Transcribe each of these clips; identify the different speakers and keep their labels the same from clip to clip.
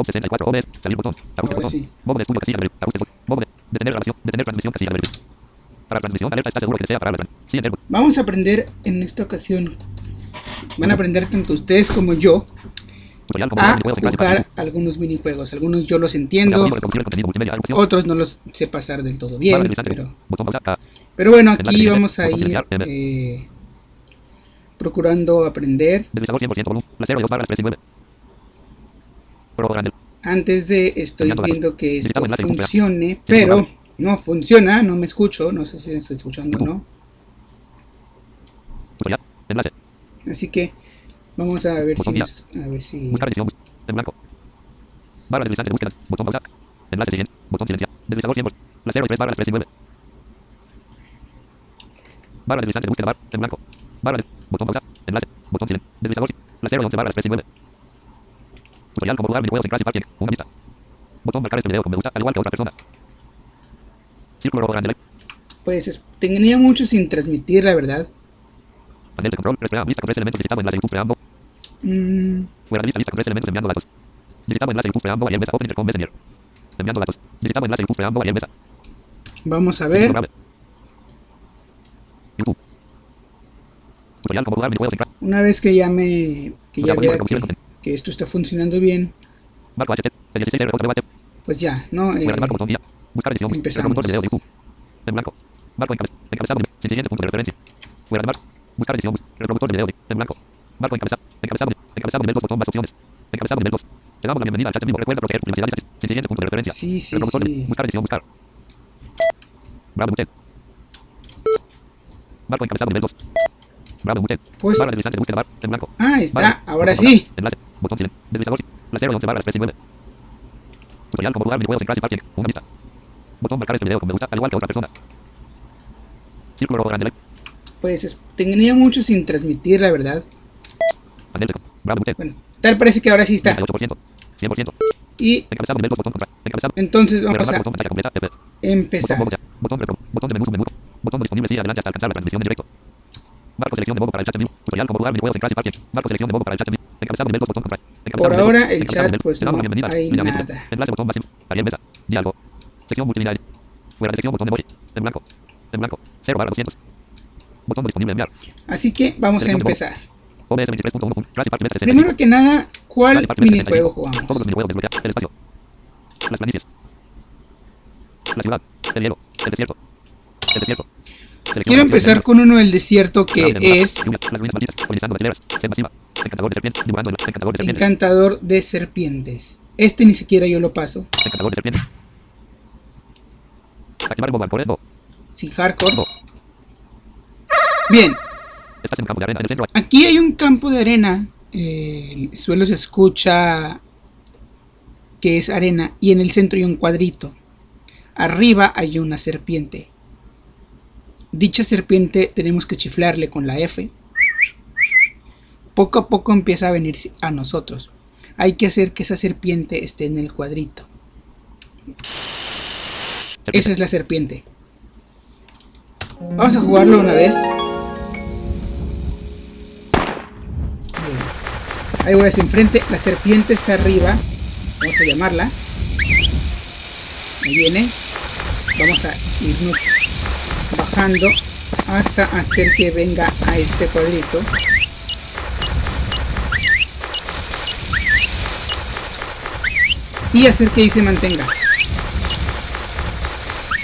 Speaker 1: Home 64 OBS. Salir botón. Ajuste
Speaker 2: Ahora
Speaker 1: botón.
Speaker 2: sí.
Speaker 1: Modo de escudo casilla de Ajuste botón. Modo de detener grabación. Detener transmisión casilla de Para transmisión alerta está seguro que desea parar la transmisión. Sí, enter.
Speaker 2: Vamos a aprender en esta ocasión. Van a aprender tanto ustedes como yo a jugar algunos minijuegos. Algunos yo los entiendo, otros no los sé pasar del todo bien.
Speaker 1: deslizante.
Speaker 2: Pero.
Speaker 1: A.
Speaker 2: bueno, aquí vamos a
Speaker 1: Botón
Speaker 2: ir eh, procurando aprender.
Speaker 1: Deslizador 100% volumen. La 0 y 2 barras 3 y 9. Programa.
Speaker 2: Antes de estoy viendo que esto funcione, pero no funciona, no me escucho, no sé si me estoy escuchando o no. Así que vamos a ver si a ver si.
Speaker 1: Barra deslizante de búsqueda. Botón pausa. Enlace siguiente. Botón silenciar. Deslizador 100%. La 0 y 3 barras 3 y 9. Barra deslizante de búsqueda. Bar. En blanco. Barra de... Botón pausa. Enlace. Botón silenciar. Deslizador. La 0 y 11 barras 3 y 9. Tutorial como jugar minijuegos en clase parking. Una vista. Botón marcar este video con me gusta al igual que otra persona. Círculo rojo grande.
Speaker 2: pues es- tenía mucho sin transmitir, la verdad.
Speaker 1: Panel de control. Respira. Vista con tres elementos. Visitamos enlace YouTube preambo.
Speaker 2: Mm,
Speaker 1: Fuera de vista, lista con tres elementos enviando datos. Visitamos enlace YouTube preambo. Ariel Mesa. Open Intercom Messenger. Enviando datos. Visitamos enlace YouTube preambo. Ariel Mesa.
Speaker 2: vamos a ver.
Speaker 1: YouTube. Tutorial como jugar minijuegos en clase.
Speaker 2: Una vez que ya me que ya
Speaker 1: como
Speaker 2: que, esto está funcionando bien,
Speaker 1: Marco HT. El 16 R. WH.
Speaker 2: pues ya, ¿no? Eh, empezamos.
Speaker 1: Buscar edición. Reproductor de video de- en blanco. Marco encabezado. Encabezado. Encabezado nivel 2. Botón más opciones. Encabezado nivel 2. Te damos la bienvenida al chat vivo. Recuerda proteger sin siguiente punto de referencia.
Speaker 2: sí, sí,
Speaker 1: Reproductor de-
Speaker 2: sí.
Speaker 1: Buscar edición. Buscar. Bravo Muted. Marco encabezado nivel 2.
Speaker 2: Pues ah, está, ahora
Speaker 1: Botón
Speaker 2: sí.
Speaker 1: Enlace. Botón silencio. Deslizador. La 0 y 11 barras 3 y 9. Tutorial como jugar minijuegos en. Una vista. Botón marcar este video me gusta al igual que otra persona. Círculo grande.
Speaker 2: Pues es- tenía mucho sin transmitir, la verdad. Bueno, tal parece que ahora sí está.
Speaker 1: 98%. 100%.
Speaker 2: Y
Speaker 1: Encabezado nivel 2. Botón contra. Encabezado.
Speaker 2: entonces vamos a
Speaker 1: botón. Botón
Speaker 2: empezar.
Speaker 1: Botón repro. Botón de menú menú. Botón disponible sí adelante hasta alcanzar la transmisión en directo. Marco selección de modo para el chat en vivo. Tutorial como jugar minijuegos en clase parking. Marco selección de modo para el chat en vivo. Encabezado nivel 2. Botón contra. Encabezado
Speaker 2: Por ahora el chat pues no hay
Speaker 1: Lineamiento.
Speaker 2: nada.
Speaker 1: Enlace botón máximo. Ariel Mesa. Diálogo. Sección. Fuera de sección botón de emoji. En blanco. En blanco. 0 barra 200. Botón disponible enviar.
Speaker 2: Así que vamos a empezar.
Speaker 1: OBS 23.1. Clase Park 65.
Speaker 2: Primero que nada, ¿cuál
Speaker 1: Clase Park 65.
Speaker 2: minijuego
Speaker 1: Todos los
Speaker 2: jugamos?
Speaker 1: minijuegos. El espacio. Las planicies. La ciudad. El hielo. El desierto. El desierto.
Speaker 2: Quiero empezar con uno del desierto que es.
Speaker 1: Encantador de serpientes.
Speaker 2: Este ni siquiera yo lo paso.
Speaker 1: Encantador de serpientes.
Speaker 2: Sin hardcore. Bien, aquí hay un campo de arena. eh, el suelo se escucha que es arena y en el centro hay un cuadrito. Arriba hay una serpiente. Dicha serpiente tenemos que chiflarle con la F. Poco a poco empieza a venir a nosotros. Hay que hacer que esa serpiente esté en el cuadrito. Esa es la serpiente. Vamos a jugarlo una vez. Ahí voy hacia enfrente. La serpiente está arriba. Vamos a llamarla. Ahí viene. Vamos a irnos bajando hasta hacer que venga a este cuadrito. Y hacer que ahí se mantenga.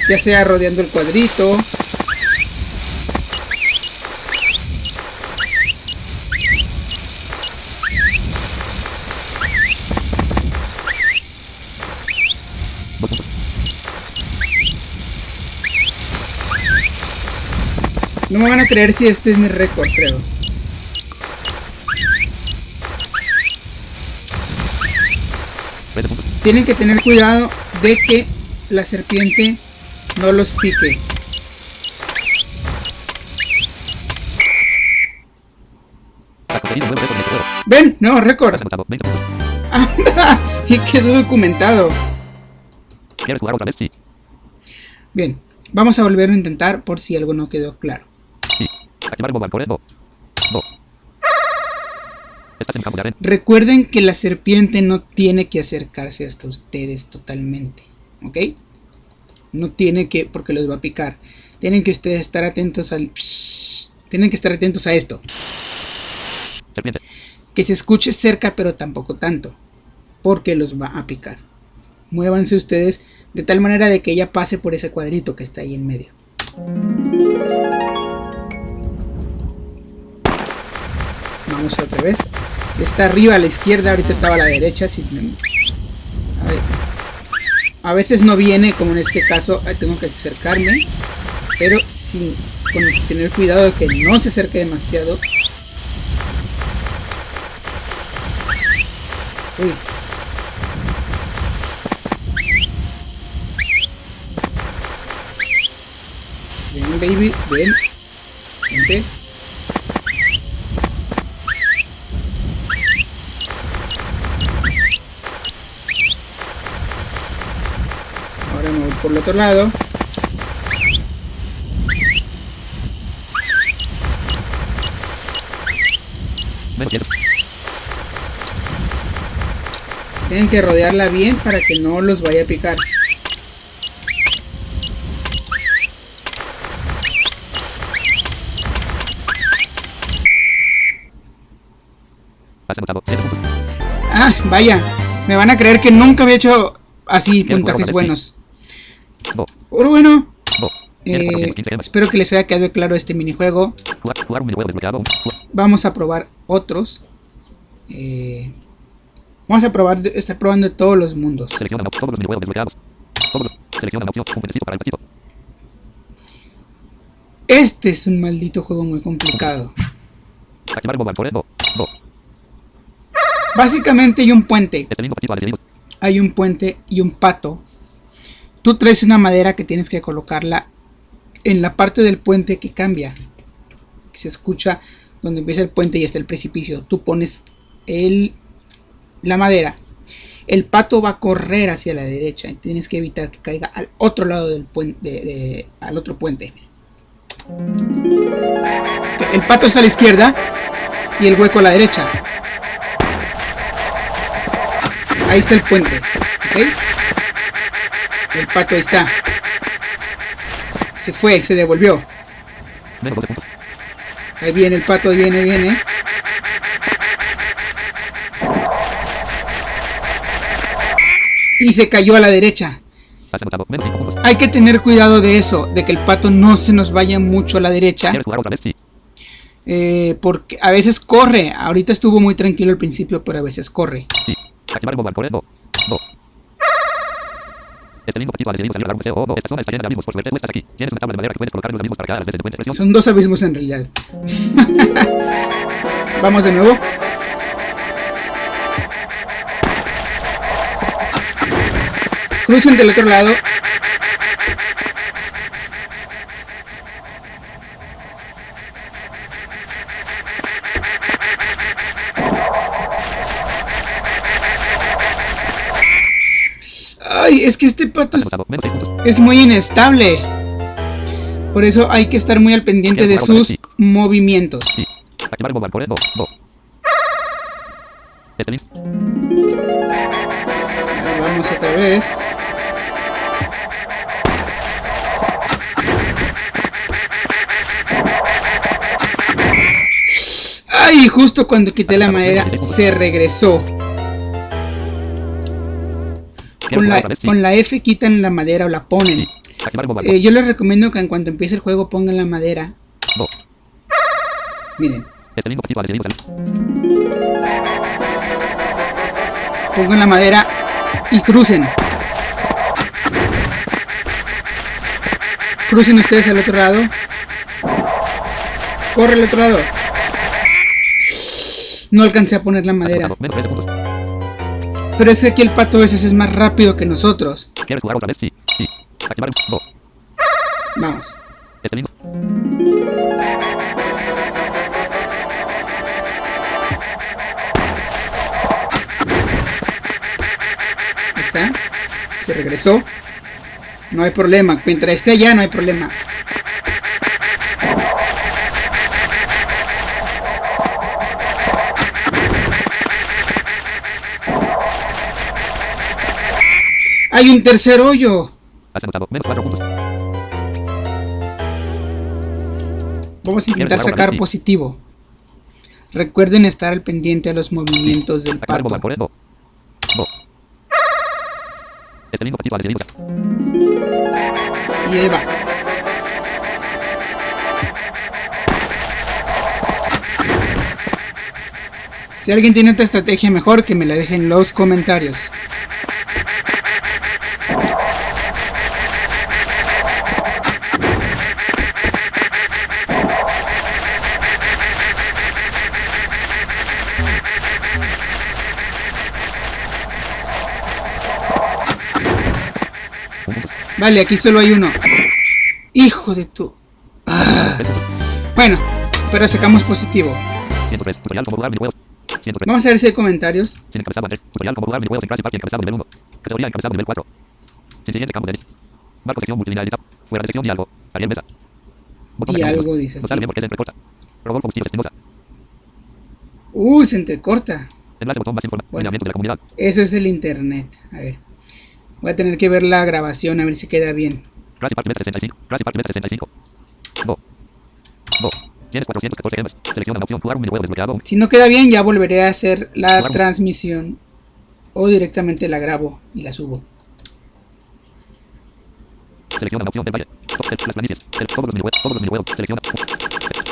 Speaker 2: Ya sea rodeando el cuadrito. No me van a creer si este es mi récord, creo. Tienen que tener cuidado de que la serpiente no los pique. ¡Ven! ¡No, récord!
Speaker 1: Has anotado 20 puntos.
Speaker 2: ¡Anda! Y quedó documentado. Bien, vamos a volver a intentar por si algo no quedó claro.
Speaker 1: Activar. Estás en campo de.
Speaker 2: Recuerden que la serpiente no tiene que acercarse hasta ustedes totalmente, ¿ok? No tiene que, porque los va a picar. Tienen que ustedes estar atentos al... Tienen que estar atentos a esto.
Speaker 1: Serpiente.
Speaker 2: Que se escuche cerca, pero tampoco tanto, porque los va a picar. Muévanse ustedes de tal manera de que ella pase por ese cuadrito que está ahí en medio. Otra vez. Está arriba a la izquierda, ahorita estaba a la derecha. si- A. A veces no viene, como en este caso, tengo que acercarme. Pero sin con tener cuidado de que no se acerque demasiado. Uy. Baby, ven. Vente. Ahora me voy por el otro lado.
Speaker 1: Menos 100.
Speaker 2: Tienen que rodearla bien para que no los vaya a picar.
Speaker 1: Has anotado 7 puntos.
Speaker 2: Ah, vaya. Me van a creer que nunca había hecho así puntajes
Speaker 1: bueno,
Speaker 2: buenos. Pero bueno, eh,
Speaker 1: 415 gemas.
Speaker 2: espero que les haya quedado claro este minijuego. Vamos a probar otros. Eh, vamos a probar, estar probando todos los mundos. Este es un maldito juego muy complicado. Básicamente hay un puente.
Speaker 1: Este
Speaker 2: hay un puente y un pato. Tú traes una madera que tienes que colocarla en la parte del puente que cambia. Que se escucha donde empieza el puente y está el precipicio. Tú pones el, la madera. El pato va a correr hacia la derecha y tienes que evitar que caiga al otro lado del puente, al otro puente. El pato está a la izquierda y el hueco a la derecha. Ahí está el puente, ¿ok? El pato ahí está. Se fue, se devolvió.
Speaker 1: Menos 12 puntos.
Speaker 2: Ahí viene el pato, ahí viene, viene. Y se cayó a la derecha.
Speaker 1: Has anotado. Menos 5 puntos.
Speaker 2: Hay que tener cuidado de eso, de que el pato no se nos vaya mucho a la derecha. Eh, porque a veces corre. Ahorita estuvo muy tranquilo al principio, pero a veces corre.
Speaker 1: Este lindo patito ha decidido salir a dar un paseo. Oh, no. Esta zona está llena de abismos. Por suerte, tú estás aquí. Tienes una tabla de madera que puedes colocar en los abismos para cada las veces de. Presión.
Speaker 2: Son dos abismos en realidad. Vamos de nuevo. Crucen del otro lado. Ay, es que este pato es,
Speaker 1: anotado. Menos 6 puntos.
Speaker 2: es muy inestable. Por eso hay que estar muy al pendiente de sus movimientos.
Speaker 1: Este
Speaker 2: Vamos otra vez. Ay, justo cuando quité la madera se regresó.
Speaker 1: ¿Quieres
Speaker 2: Con la, con la F quitan la madera o la ponen. Eh, yo les recomiendo que en cuanto empiece el juego pongan la madera. Miren, pongan la madera y crucen. Crucen ustedes al otro lado. Corre al otro lado. No alcancé a poner la madera. Pero es que aquí el pato a veces es más rápido que nosotros.
Speaker 1: ¿Quieres jugar otra vez? Sí. Sí. Activar.
Speaker 2: Vamos.
Speaker 1: Este.
Speaker 2: Ahí está. Se regresó. No hay problema. Mientras esté allá no hay problema. ¡Hay un tercer hoyo!
Speaker 1: Has anotado menos 4 puntos.
Speaker 2: Vamos a intentar
Speaker 1: ¿Quieres
Speaker 2: sacar positivo. Recuerden estar al pendiente a los movimientos del pato.
Speaker 1: Este usa.
Speaker 2: Y ahí va. Si alguien tiene otra estrategia mejor, que me la dejen en los comentarios. Vale, aquí solo hay uno. Hijo de tu... Ah. Bueno, pero sacamos positivo.
Speaker 1: 103. Tutorial cómo jugar videojuegos. 103.
Speaker 2: Vamos a ver si hay comentarios.
Speaker 1: Sin encabezado Andrés. Tutorial cómo jugar videojuegos en Crash Party encabezado nivel 1. Categoría encabezado nivel 4. Sin siguiente campo de edit. Marco sección multilínea editado. Fuera de sección diálogo. Ariel Mesa. Botón
Speaker 2: algo dice
Speaker 1: No se entrecorta. Rodolfo.
Speaker 2: Uy, se entrecorta.
Speaker 1: Enlace de la comunidad.
Speaker 2: Eso es el internet. A ver. Voy a tener que ver la grabación a ver si queda bien.
Speaker 1: Crash Party Meta 65. Crash Party Meta 65. No. No. Tienes 414 gemas. Selecciona la opción jugar un videojuego desbloqueado.
Speaker 2: Si no queda bien, ya volveré a hacer la transmisión. O directamente la grabo y la subo.
Speaker 1: Selecciona la opción de valle. Las planicies. Todos los minijuegos. Todos los minijuegos. Selecciona.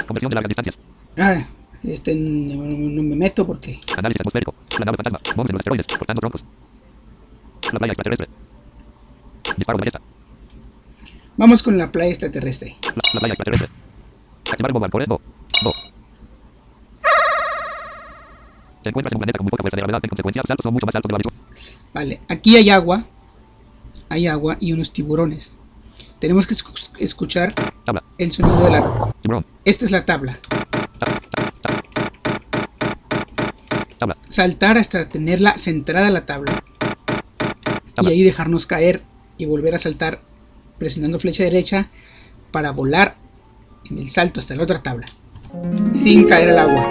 Speaker 1: Conversión de largas distancias.
Speaker 2: Ah, este no, no me meto porque...
Speaker 1: Análisis atmosférico. La nave fantasma. Bombas en los. Cortando troncos. La playa extraterrestre. Disparo de ballesta.
Speaker 2: Vamos con la playa extraterrestre.
Speaker 1: La, la playa extraterrestre. Activar el No. No. Te encuentras en un planeta con muy poca fuerza de gravedad. En consecuencia, los saltos son mucho más altos de lo habitual.
Speaker 2: Vale, aquí hay agua. Hay agua y unos tiburones. Tenemos que escu- escuchar
Speaker 1: Tabla.
Speaker 2: el sonido de la...
Speaker 1: Tiburón.
Speaker 2: Esta es la tabla.
Speaker 1: Tabla. Tabla. Tabla. Tabla.
Speaker 2: Saltar hasta tenerla centrada la tabla. Y ahí dejarnos caer y volver a saltar presionando flecha derecha para volar en el salto hasta la otra tabla. Sin caer al agua.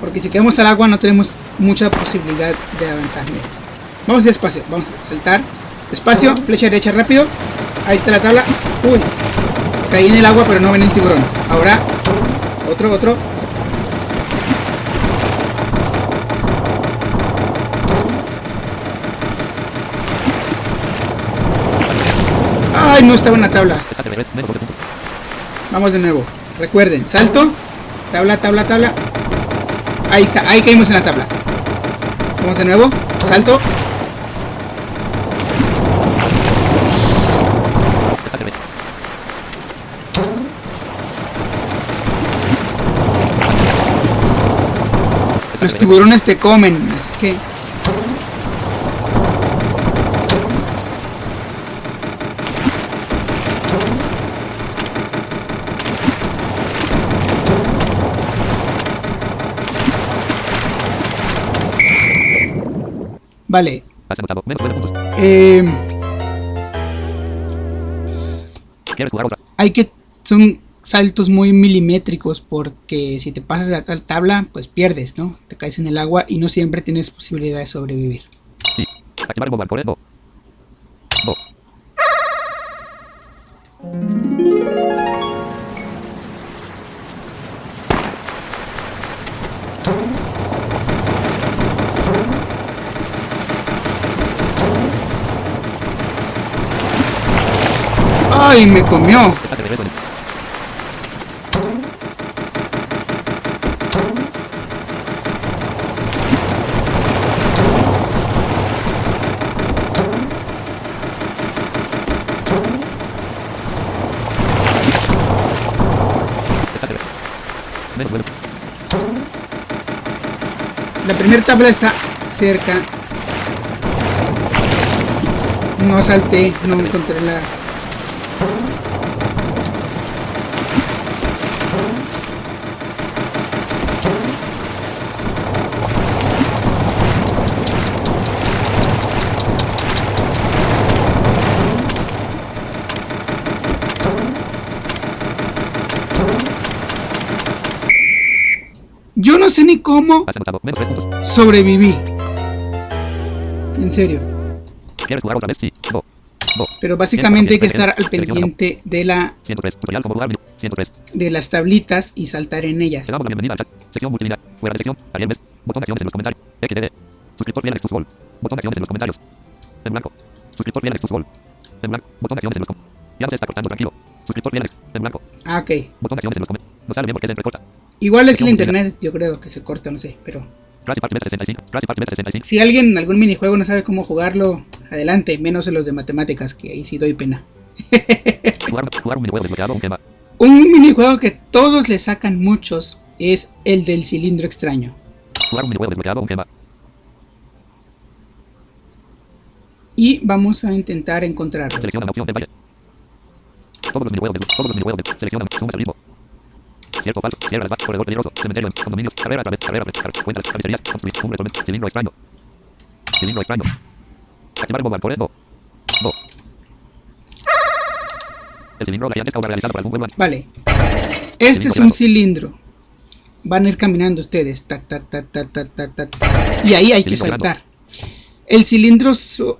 Speaker 2: Porque si caemos al agua no tenemos mucha posibilidad de avanzar. Mira. Vamos despacio, vamos a saltar. Despacio, flecha derecha rápido. Ahí está la tabla. Uy. Caí en el agua pero no ven el tiburón. Ahora, otro, otro. Ay, no estaba en la tabla.
Speaker 1: Estás de revés. Menos 12 puntos.
Speaker 2: Vamos de nuevo. Recuerden, salto, tabla, tabla, tabla. Ahí está, ahí caímos en la tabla. Vamos de nuevo, salto. Los tiburones te comen, así que Vale,
Speaker 1: Has anotado menos 9 puntos.
Speaker 2: eh, hay que son saltos muy milimétricos porque si te pasas de la tal tabla, pues pierdes, ¿no? Te caes en el agua y no siempre tienes posibilidad de sobrevivir.
Speaker 1: Sí. Activar el
Speaker 2: ¡Ay, me comió! La primera tabla está cerca. No salté, no encontré la... ni cómo sobreviví. En serio.
Speaker 1: ¿Quieres jugar otra vez? Sí. Bo.
Speaker 2: Pero básicamente hay que estar al pendiente de la
Speaker 1: tutorial,
Speaker 2: de las tablitas y saltar en ellas.
Speaker 1: Damos sección multimedia. Fuera de sección. Ariel Mes. Botón de acciones en los comentarios. XDD. Suscriptor fiel a Xbox Gold. Botón de acciones en los comentarios. En blanco. Suscriptor fiel a Xbox Gold. En blanco. Botón de acciones en los comentarios. Ya se está cortando, tranquilo. Suscriptor fiel a Xbox En blanco.
Speaker 2: Ah, ok.
Speaker 1: Botón de acciones en los comentarios. No sale bien porque se entrecorta.
Speaker 2: Igual es el internet, yo creo que se corta, no sé, pero
Speaker 1: Crash Party Meta 65. Crash Party Meta 65.
Speaker 2: si alguien en algún minijuego no sabe cómo jugarlo, adelante, menos en los de matemáticas, que ahí sí doy pena.
Speaker 1: Un minijuego
Speaker 2: que todos le sacan muchos es el del cilindro extraño. Y vamos a intentar encontrarlo.
Speaker 1: Selecciona la opción de. Todos los minijuegos. Todos los minijuegos. Selecciona. Suma al mismo. Cierto falso. Cierra las. Corredor peligroso. Cementerio. en Condominios. Carrera a través. Carrera a Cuentas. Carnicerías. Construir. Cumbre. tormenta, Cilindro extraño. Cilindro extraño. Activar el mobile. No. No. El cilindro gigantesca obra realizada por algún juego.
Speaker 2: Vale. Este es un cilindro. Van a ir caminando ustedes. Ta, ta, ta, ta, ta, ta, ta, ta. Y ahí hay que saltar. El cilindro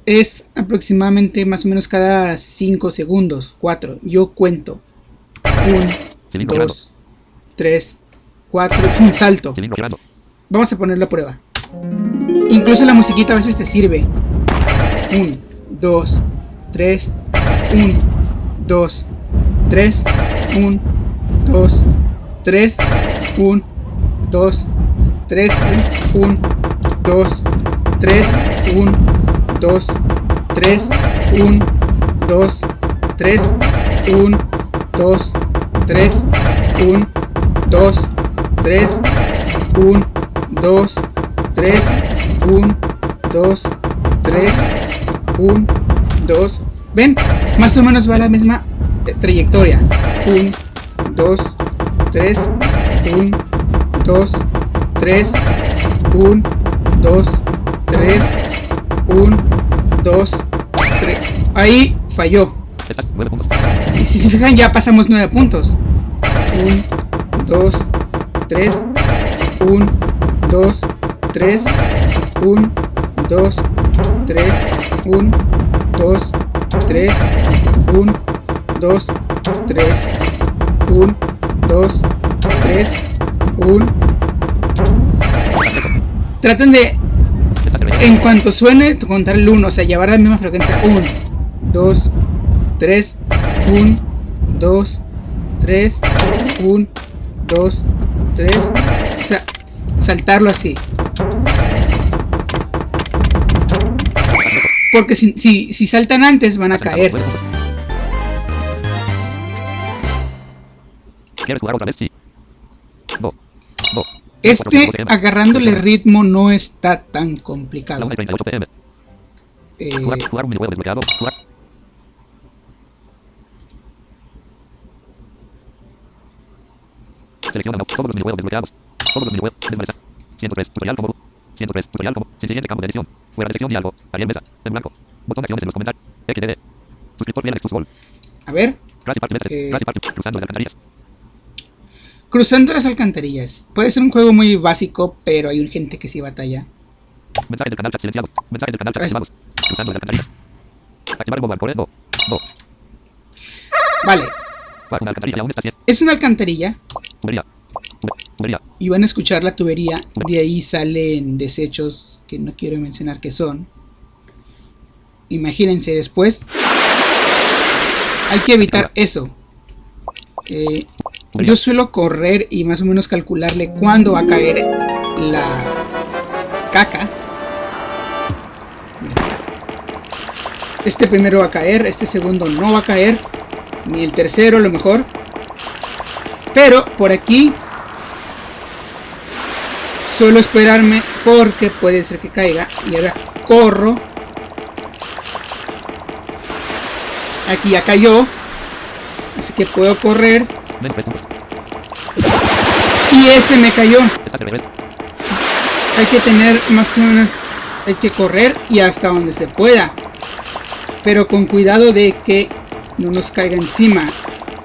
Speaker 2: es aproximadamente más o menos cada 5 segundos. 4. Yo cuento. 1,
Speaker 1: Cilindro girando.
Speaker 2: 2, 3, 4. Un salto. Vamos a ponerlo a prueba. Incluso la musiquita a veces te sirve. 1, 2, 3, 1, 2, 3, 1, 2, 3, 1, 2, 3, 1, 2, 3, 1, 2, 3, 1, 2, 3, 1, 2, 3, 1, 2, 3, 1, 2, 3, 1, 2, 3, 1, 2. ¿Ven? Más o menos va la misma eh, trayectoria. 1, 2, 3, 1, 2, 3, 1, 2, 3, 1, 2, 3. Ahí falló.
Speaker 1: Estás 9 puntos.
Speaker 2: Y si se fijan ya pasamos 9 puntos. 1, 2, 3, 1, 2, 3, 1, 2, 3, 1, 2, 3, 1, 2, 3, 1, 2, 3, 1. Traten de,
Speaker 1: en
Speaker 2: cuanto suene, contar el 1, o sea, llevar la misma frecuencia. 1, 2, 3, 1, 2, 3, 1, 2, 3. O sea, saltarlo así. Porque si, si, si saltan antes van a caer.
Speaker 1: ¿Quieres jugar otra vez? Sí. No. No.
Speaker 2: Este, agarrándole ritmo, no está tan complicado.
Speaker 1: La 1 y 38 pm.
Speaker 2: Eh,
Speaker 1: Jugar, jugar un minijuego desbloqueado. Jugar. Selecciona no- todos los minijuegos desbloqueados. Todos los minijuegos. Desmalezar. 103. Tutorial como. 103. Tutorial como. Sin siguiente campo de edición. Fuera de sección diálogo. Ariel Mesa. En blanco. Botón de acciones en los comentarios. XDD. Suscriptor Alex Gol.
Speaker 2: a ver,
Speaker 1: Crash Party.
Speaker 2: Eh.
Speaker 1: Crash Party. Cruzando las alcantarillas.
Speaker 2: cruzando las alcantarillas. Puede ser un juego muy básico, pero hay gente que sí batalla.
Speaker 1: Mensaje del canal chat silenciados. Mensaje del canal chat activados. Cruzando las alcantarillas. Activar el mobile por No. No.
Speaker 2: Vale, es una alcantarilla. Y van a escuchar la tubería. De ahí salen desechos que no quiero mencionar que son. Imagínense después. Hay que evitar eso. Eh, yo suelo correr y más o menos calcularle cuándo va a caer la caca. Este primero va a caer, este segundo no va a caer, ni el tercero a lo mejor. Pero por aquí suelo esperarme porque puede ser que caiga. Y ahora corro. Aquí ya cayó. Así que puedo correr.
Speaker 1: Menos 3 puntos.
Speaker 2: Y ese me cayó. Hay que tener más o menos. Hay que correr y hasta donde se pueda. Pero con cuidado de que no nos caiga encima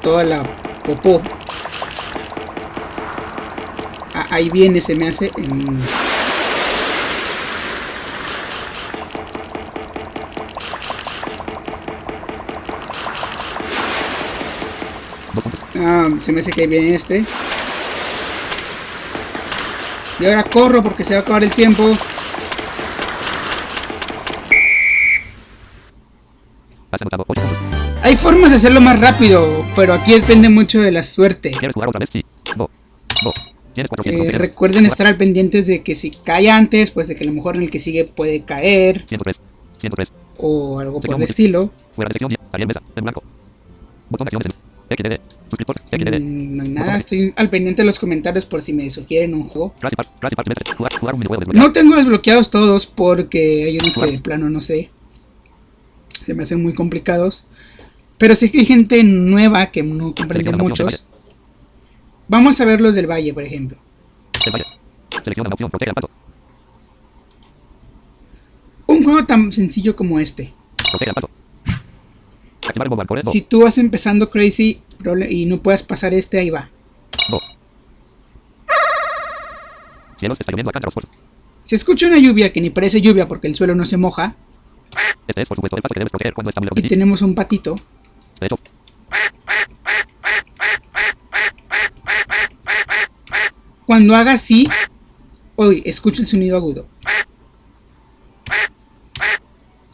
Speaker 2: toda la popó ahí viene, se me hace en... Ah, se me hace que ahí viene este. Y ahora corro porque se va a acabar el tiempo. Hay formas de hacerlo más rápido, pero aquí depende mucho de la suerte.
Speaker 1: ¿Quieres jugar otra vez? Sí. Tienes 400.
Speaker 2: Eh, recuerden estar al pendiente de que si cae antes, pues de que a lo mejor en el que sigue puede caer
Speaker 1: 103. 103.
Speaker 2: o algo por el estilo.
Speaker 1: Fuera de sección. Ariel Mesa. En blanco. Botón de acciones. XDD. Suscriptor. XDD.
Speaker 2: Mm, no hay nada, estoy al pendiente de los comentarios por si me sugieren un juego. No tengo desbloqueados todos porque hay unos que de plano no sé. Se me hacen muy complicados. Pero sí que hay gente nueva que no comprende muchos. Vamos a ver los del Valle, por ejemplo.
Speaker 1: El valle. Selecciona la opción. Protege al.
Speaker 2: Un juego tan sencillo como este.
Speaker 1: Protege al
Speaker 2: Si tú vas empezando Crazy y no puedes pasar este, ahí va.
Speaker 1: Bo. Cielos. Está lloviendo a cántaros. Fuerza.
Speaker 2: Se escucha una lluvia que ni parece lluvia porque el suelo no se moja.
Speaker 1: Este es, por supuesto, el pato que debes proteger cuando está muy
Speaker 2: Y tenemos un patito.
Speaker 1: De
Speaker 2: Cuando haga así, uy, escucha el sonido agudo.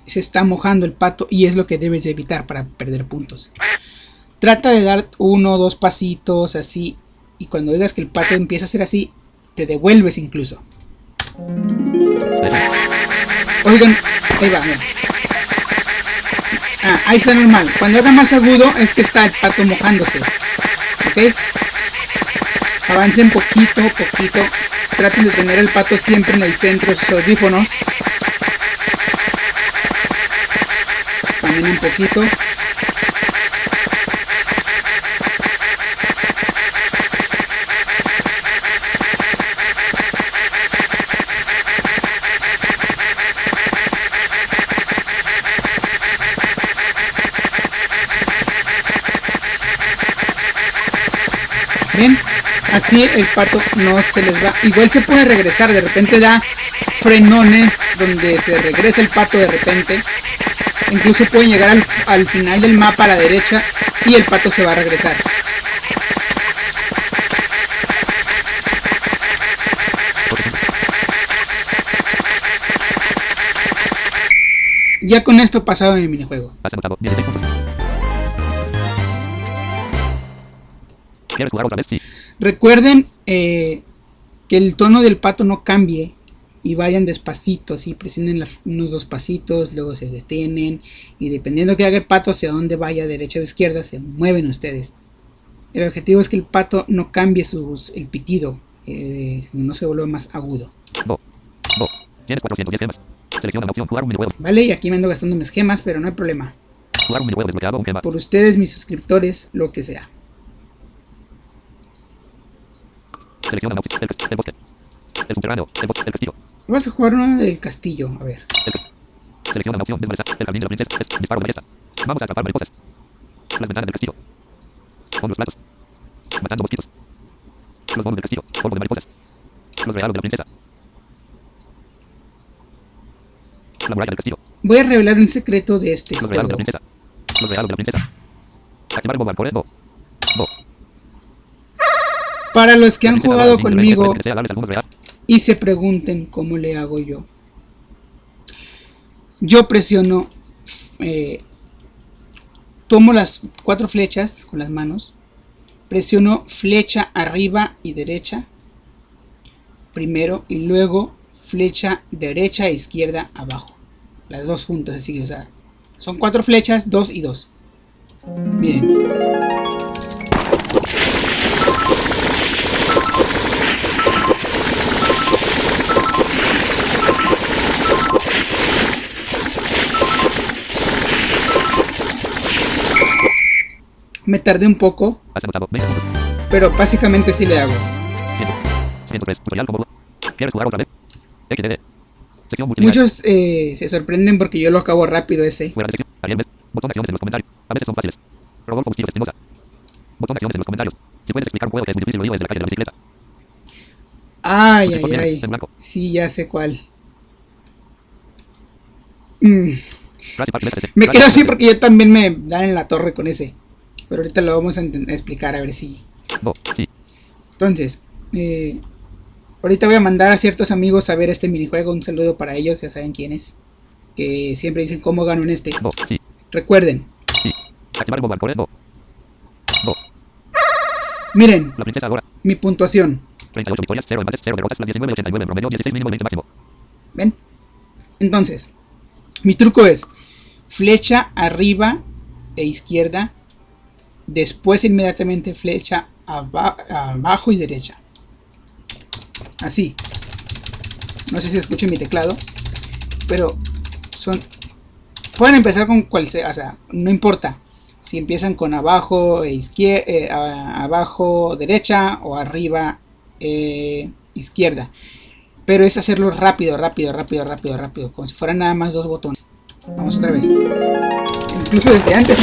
Speaker 2: Se está mojando el pato y es lo que debes de evitar para perder puntos. Trata de dar uno o dos pasitos así y cuando oigas que el pato empieza a hacer así, te devuelves incluso. Oigan, ahí va, mira. Ah, ahí está normal. Cuando haga más agudo es que está el pato mojándose. ¿Ok? Avancen poquito, poquito. Traten de tener el pato siempre en el centro de sus audífonos. Caminen un poquito. ¿Ven? Así el pato no se les va. Igual se puede regresar, de repente da frenones donde se regresa el pato de repente. Incluso pueden llegar al, al final del mapa a la derecha y el pato se va a regresar. Ya con esto pasado mi minijuego.
Speaker 1: has anotado 16 puntos. ¿Quieres jugar otra vez? Sí.
Speaker 2: Recuerden eh, que el tono del pato no cambie y vayan despacito, así presionen las- unos dos pasitos, luego se detienen y dependiendo que haga el pato hacia dónde vaya, derecha o izquierda, se mueven ustedes. El objetivo es que el pato no cambie sus, el pitido, eh, no se vuelva más agudo.
Speaker 1: Bo. Bo. Tienes 410 gemas. Selecciona la opción jugar un videojuego.
Speaker 2: ¿Vale? Y aquí me ando gastando mis gemas, pero no hay problema.
Speaker 1: Jugar un videojuego desbloqueado. Un gema.
Speaker 2: Por ustedes, mis suscriptores, lo que sea.
Speaker 1: Selecciona. El, el bosque. El subterráneo. El, bosque, el castillo.
Speaker 2: Vamos a jugar uno del castillo, a ver.
Speaker 1: El, selecciona la opción desmalezar. El jardín de la princesa. Es, disparo de ballesta. Vamos a atrapar mariposas. Las ventanas del castillo. Con los platos. Matando mosquitos. Los bonos del castillo. Polvo de mariposas. Los regalos de la princesa. La muralla del castillo.
Speaker 2: Voy a revelar un secreto de este
Speaker 1: Los regalos de la princesa. Los regalos de la princesa. Activar el mobile por Bo.
Speaker 2: Para los que han jugado conmigo
Speaker 1: que
Speaker 2: y se pregunten cómo le hago yo. Yo presiono, eh, tomo las cuatro flechas con las manos, presiono flecha arriba y derecha primero y luego flecha derecha e izquierda abajo. Las dos juntas así, o sea, son cuatro flechas, dos y dos. Miren. Me tardé un poco,
Speaker 1: Has anotado 20 puntos.
Speaker 2: pero básicamente sí le hago.
Speaker 1: 100. 103. Tutorial como ¿Quieres jugar otra vez? Sección.
Speaker 2: Muchos eh, se sorprenden porque yo lo acabo rápido ese.
Speaker 1: Fuera de sección. Ariel Mes. Botón de acciones en los comentarios. A veces son fáciles. Rodolfo Bustillos Espinosa. Botón de acciones en los comentarios. Si puedes explicar un juego que es muy difícil, lo digo desde la calle de la bicicleta.
Speaker 2: Ay, ay, ay.
Speaker 1: Blanco.
Speaker 2: Sí, ya sé cuál. Mm, Me quedo así porque yo también me dan en la torre con ese. Pero ahorita lo vamos a, explicar a ver si.
Speaker 1: Sí.
Speaker 2: Entonces, eh, ahorita voy a mandar a ciertos amigos a ver este minijuego. Un saludo para ellos, ya saben quiénes. Que siempre dicen cómo gano en este.
Speaker 1: Sí.
Speaker 2: Recuerden,
Speaker 1: Sí. Activar Bo Marcore. Bo. Bo.
Speaker 2: miren
Speaker 1: La princesa ahora.
Speaker 2: mi puntuación.
Speaker 1: 38 victorias, 0 empates, 0 derrotas, las 19, 89 en promedio, 16 mínimo, 20 máximo.
Speaker 2: ¿Ven? Entonces, mi truco es flecha arriba e izquierda, después inmediatamente flecha aba- abajo y derecha. Así. No sé si escuchen mi teclado, pero son... Pueden empezar con cual sea, o sea, no importa. Si empiezan con abajo e izquierda, abajo derecha o arriba eh, izquierda pero es hacerlo rápido, rápido, rápido, rápido, rápido, como si fueran nada más dos botones. Vamos otra vez. Incluso desde antes.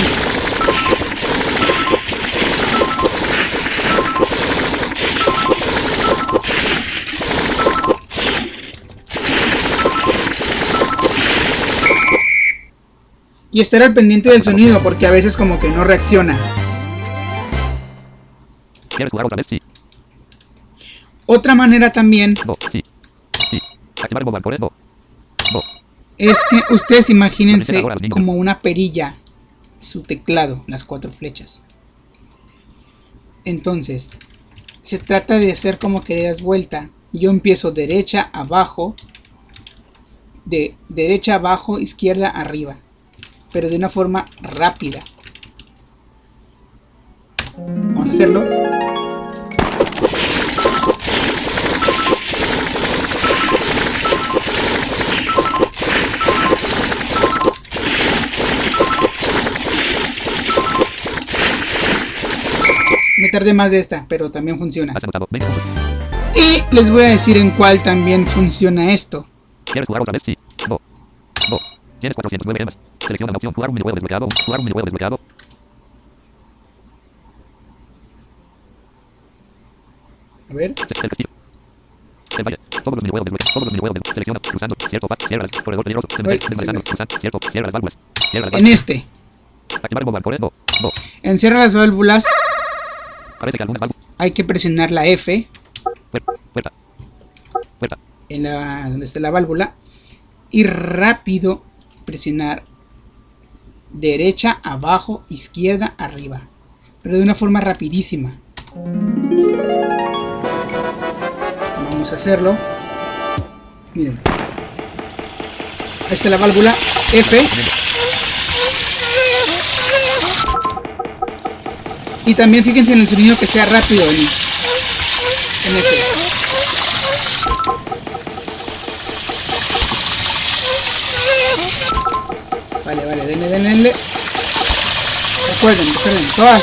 Speaker 2: Y estar al pendiente del sonido porque a veces como que no reacciona.
Speaker 1: ¿Quieres jugar otra vez? Sí.
Speaker 2: Otra manera también
Speaker 1: Bo. Sí. Sí. Activar Bo Marcore. Bo. Bo.
Speaker 2: es que ustedes imagínense
Speaker 1: Ahora,
Speaker 2: como una perilla su teclado, las cuatro flechas. Entonces, se trata de hacer como que le das vuelta. Yo empiezo derecha, abajo, de derecha, abajo, izquierda, arriba. Pero de una forma rápida. Vamos a hacerlo. Me tardé más de esta, pero también funciona.
Speaker 1: Has anotado 20 puntos.
Speaker 2: Y les voy a decir en cuál también funciona esto.
Speaker 1: ¿Quieres jugar otra vez? Sí. Tienes 409 gemas. Selecciona la opción jugar un minijuego desbloqueado. Jugar un minijuego desbloqueado.
Speaker 2: A ver.
Speaker 1: El castillo. El valle. Todos los minijuegos desbloqueados. Todos los minijuegos desbloqueados. Selecciona. Cruzando. Cierto. Cierra las. Corredor peligroso. Desmanejando. Cruzando. Cierto. Cierra las válvulas. Cierra las
Speaker 2: En
Speaker 1: válvulas.
Speaker 2: este.
Speaker 1: Activar Bo Marcore. Bo. Bo.
Speaker 2: Encierra las válvulas.
Speaker 1: Parece que algunas válvulas.
Speaker 2: Hay que presionar la F
Speaker 1: Puerta. Puerta. Puerta.
Speaker 2: en la, donde está la válvula. Y rápido presionar derecha, abajo, izquierda, arriba. Pero de una forma rapidísima. Vamos a hacerlo. Miren. Ahí está la válvula F. Y también fíjense en el sonido que sea rápido en, este. Vale, vale, denle, denle. Recuerden, recuerden, todas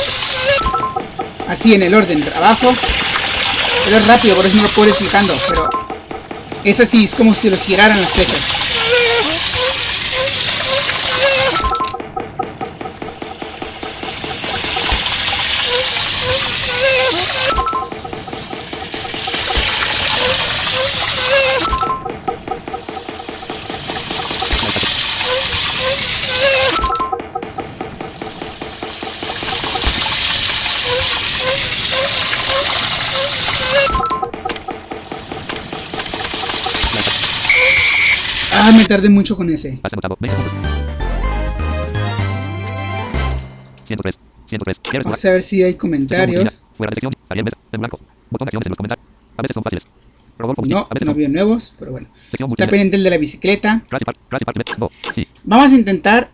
Speaker 2: así en el orden, abajo. Pero es rápido, por eso no lo puedo ir explicando, pero es así, es como si lo giraran las flechas. Ah, me tardé mucho con ese.
Speaker 1: Has anotado 20 puntos. 103. 103. ¿Quieres jugar?
Speaker 2: Vamos a ver si hay comentarios.
Speaker 1: Fuera de sección. Ariel Mesa. En blanco. Botón de acciones en los comentarios. A veces son fáciles.
Speaker 2: No,
Speaker 1: A veces
Speaker 2: no veo nuevos, pero bueno. Está pendiente el de la bicicleta. Vamos a intentar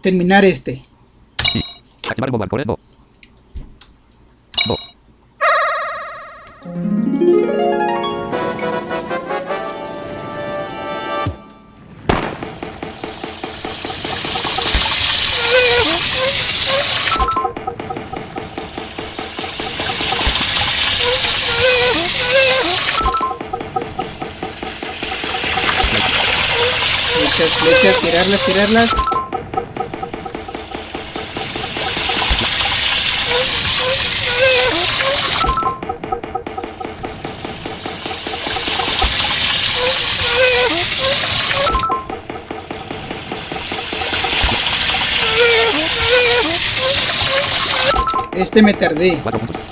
Speaker 2: terminar este.
Speaker 1: Activar Bo
Speaker 2: tirarlas, tirarlas. Este me tardé.
Speaker 1: 4 puntos.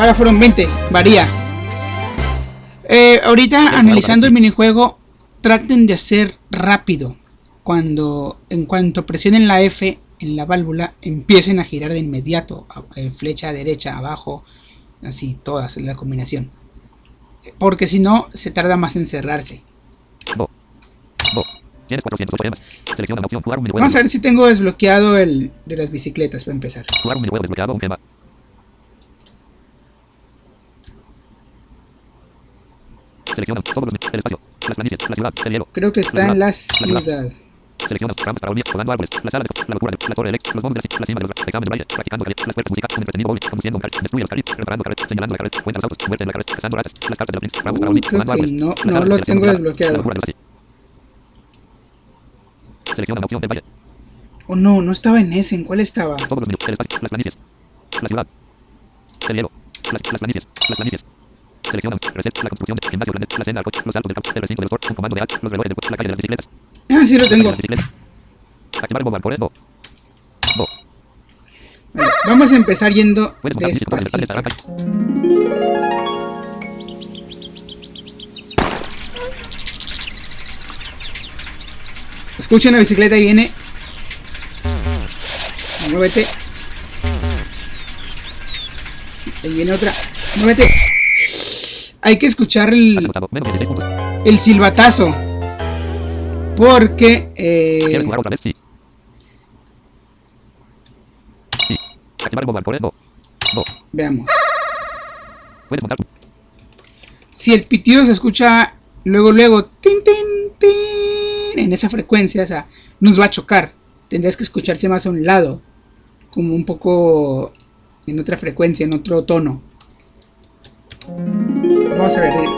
Speaker 2: Ahora fueron 20. Varía. Eh, ahorita analizando el minijuego, traten de hacer rápido. Cuando en cuanto presionen la F en la válvula, empiecen a girar de inmediato. eh, flecha derecha, abajo, así todas en la combinación. Porque si no, se tarda más en cerrarse.
Speaker 1: Bo. Bo. Tienes 408 gemas. Selecciona una opción. Jugar un minijuego.
Speaker 2: Vamos a ver si tengo desbloqueado el de las bicicletas para empezar.
Speaker 1: Jugar un minijuego desbloqueado. Un gema. Selecciona todos los el espacio, las planicies, la ciudad, el hielo.
Speaker 2: Creo que está en la ciudad.
Speaker 1: Selecciona para olvidar, podando árboles, la sala de la locura, de- la torre eléctrica, los de la, la cima de los examen baile, practicando las puertas, música, un entretenido móvil, conduciendo un carril, destruye los carriles, reparando carriles, señalando la carrera, cuenta los autos, muerte en la carrera, cazando ratas, las cartas de la para
Speaker 2: Uh,
Speaker 1: olvidar,
Speaker 2: creo
Speaker 1: podando
Speaker 2: que
Speaker 1: árboles,
Speaker 2: no- no lo tengo desbloqueado.
Speaker 1: Selecciona una opción del valle,
Speaker 2: Oh no, no estaba en ese. ¿En cuál estaba?
Speaker 1: todos los menús, el espacio, las planicies, la ciudad, el hielo, las, las planicies, las planicies. Selecciona reset, la construcción de gimnasio, la, la cena, el coche, los saltos del campo, el recinto del sport, un comando de alt, los relojes de la calle de las bicicletas.
Speaker 2: Ah, sí lo tengo.
Speaker 1: las bicicletas. Activar el mover por bo. Bo.
Speaker 2: Vale, vamos a empezar yendo despacito. Escuchen la bicicleta y viene. Muévete. Ahí viene otra. Muévete. Hay que escuchar el,
Speaker 1: anotado menos 16 puntos.
Speaker 2: el silbatazo. Porque
Speaker 1: ¿Quieres
Speaker 2: eh, veamos. Si el pitido se escucha luego, luego, tin, tin, tin, en esa frecuencia, o sea, nos va a chocar. Tendrás que escucharse más a un lado, como un poco en otra frecuencia, en otro tono. Vamos a ver, eh,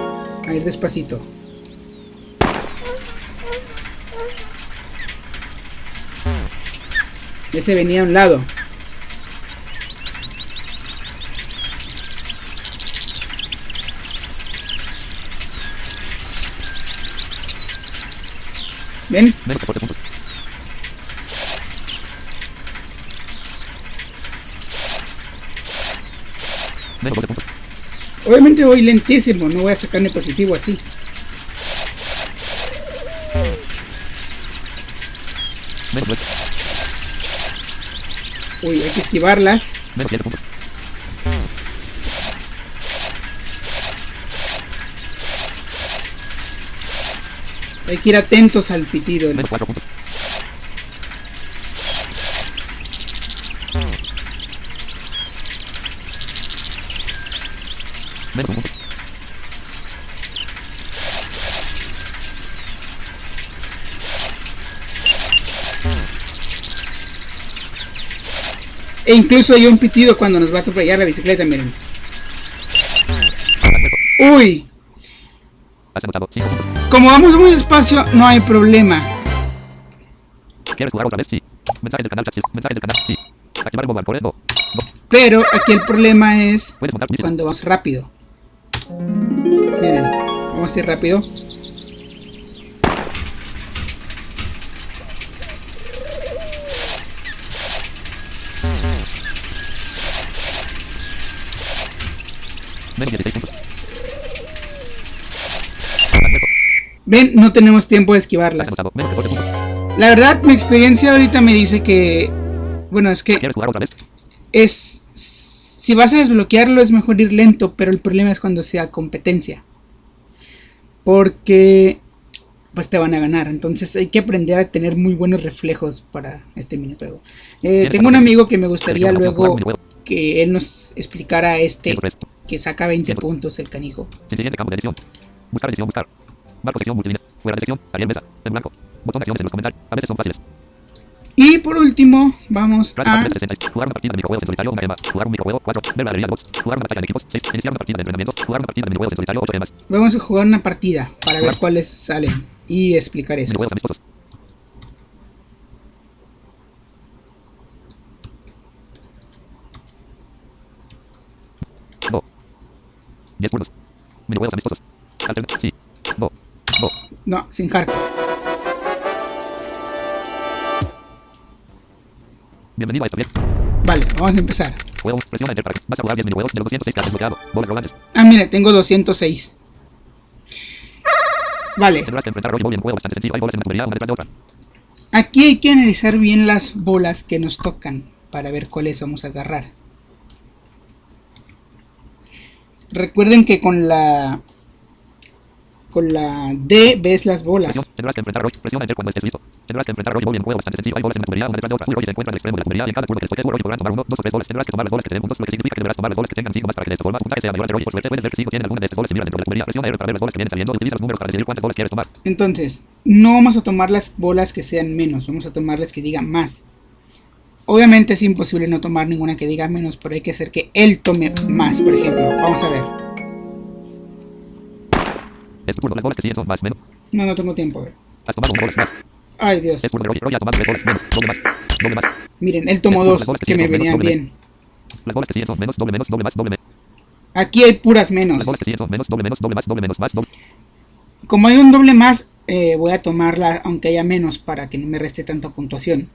Speaker 2: a ir despacito. Ese venía a un lado. ¿Ven?
Speaker 1: menos 14 puntos. Menos 12 puntos.
Speaker 2: Obviamente voy lentísimo, no voy a sacarme positivo así.
Speaker 1: Menos 9.
Speaker 2: Uy, hay que esquivarlas.
Speaker 1: Menos 7 puntos.
Speaker 2: Hay que ir atentos al pitido.
Speaker 1: Menos 4 puntos. Menos 1 punto.
Speaker 2: E incluso hay un pitido cuando nos va a atropellar la bicicleta, miren. Uy,
Speaker 1: Has anotado 5 puntos.
Speaker 2: como vamos muy despacio, no hay problema.
Speaker 1: ¿Quieres jugar otra vez? Sí. Mensaje del canal sí. Mensaje del canal. Sí. Activar el mover por. Bo.
Speaker 2: Pero aquí el problema es cuando vamos rápido. Miren, vamos a ir rápido.
Speaker 1: Menos 16 puntos. Has muerto.
Speaker 2: Ven, no tenemos tiempo de esquivarlas.
Speaker 1: anotado menos 14 puntos.
Speaker 2: La verdad, mi experiencia ahorita me dice que... Bueno, es que
Speaker 1: ¿Quieres jugar otra vez?
Speaker 2: es... Si vas a desbloquearlo es mejor ir lento, pero el problema es cuando sea competencia. Porque pues te van a ganar. Entonces hay que aprender a tener muy buenos reflejos para este minijuego. Eh, tengo un amigo que me gustaría luego que él nos explicara este
Speaker 1: 103.
Speaker 2: Que saca 20
Speaker 1: Ciento-
Speaker 2: puntos el canijo.
Speaker 1: Siguiente campo de edición. Buscar edición, buscar. Marco sección multilínea. Fuera de sección. Arial mesa. En blanco. Botón de acciones en los comentarios. A veces son fáciles.
Speaker 2: Y por último, vamos a
Speaker 1: de 60. Jugar una partida de microjuegos en solitario. Una gema. Jugar un microjuego. 4. Ver la galería de box. Jugar una batalla de equipos. 6. Iniciar una partida de entrenamiento. Jugar una partida de minijuegos en solitario. 8 gemas.
Speaker 2: vamos a jugar una partida para ver cuáles salen. y explicar eso.
Speaker 1: Minijuegos amistosos. No. 10 turnos. Minijuegos amistosos. Altern sí. No. No.
Speaker 2: No, sin hardcore.
Speaker 1: Bienvenido a esta bien.
Speaker 2: Vale, vamos a empezar.
Speaker 1: Juego. Presiona Enter para. Vas a jugar 10 minijuegos de los 206 que has desbloqueado. Bolas rolantes.
Speaker 2: Ah, mira, tengo 206. Vale,
Speaker 1: Tendrás que enfrentar a Roy Ball en un juego bastante sencillo. Hay bolas en la tubería una detrás de otra.
Speaker 2: aquí hay que analizar bien las bolas que nos tocan para ver cuáles vamos a agarrar. Recuerden que con la con la D ves las bolas.
Speaker 1: Presión. Tendrás que enfrentar a Roy. Presiona Enter cuando estés listo. Tendrás que enfrentar a Roy Ball en un juego bastante sencillo. Hay bolas en la tubería una detrás de otra. Un Roy se encuentra al extremo de la tubería y en cada turno que desbloquees, Roy podrá tomar uno, dos o tres bolas. Tendrás que tomar las bolas que te den puntos, lo que significa que deberás tomar las bolas que tengan 5 más para que de esta forma tu puntaje sea mayor al de Roy. Por suerte puedes ver que 5 tiene alguna de estas bolas y mira dentro de la tubería. Presiona R para ver las bolas que vienen saliendo y utiliza los números para decidir cuántas bolas quieres tomar.
Speaker 2: Entonces, no vamos a tomar las bolas que sean menos, vamos a tomar las que digan más. Obviamente es imposible no tomar ninguna que diga menos, pero hay que hacer que él tome más, por ejemplo. Vamos a ver.
Speaker 1: Es tu turno. Las bolas que siguen son más menos.
Speaker 2: No, no tengo tiempo. a ver.
Speaker 1: Has tomado bolas más.
Speaker 2: Ay, Dios.
Speaker 1: Es turno de Roy. Tres bolas menos. Doble más. Doble más.
Speaker 2: Miren, él tomó dos que me venían bien.
Speaker 1: Las bolas que siguen son menos. Doble menos. Doble más. Doble menos.
Speaker 2: Aquí hay puras menos.
Speaker 1: Las bolas que siguen son menos. Doble menos. Doble más. Doble menos. Más. Doble.
Speaker 2: Como hay un doble más, eh, voy a tomarla aunque haya menos para que no me reste tanta puntuación.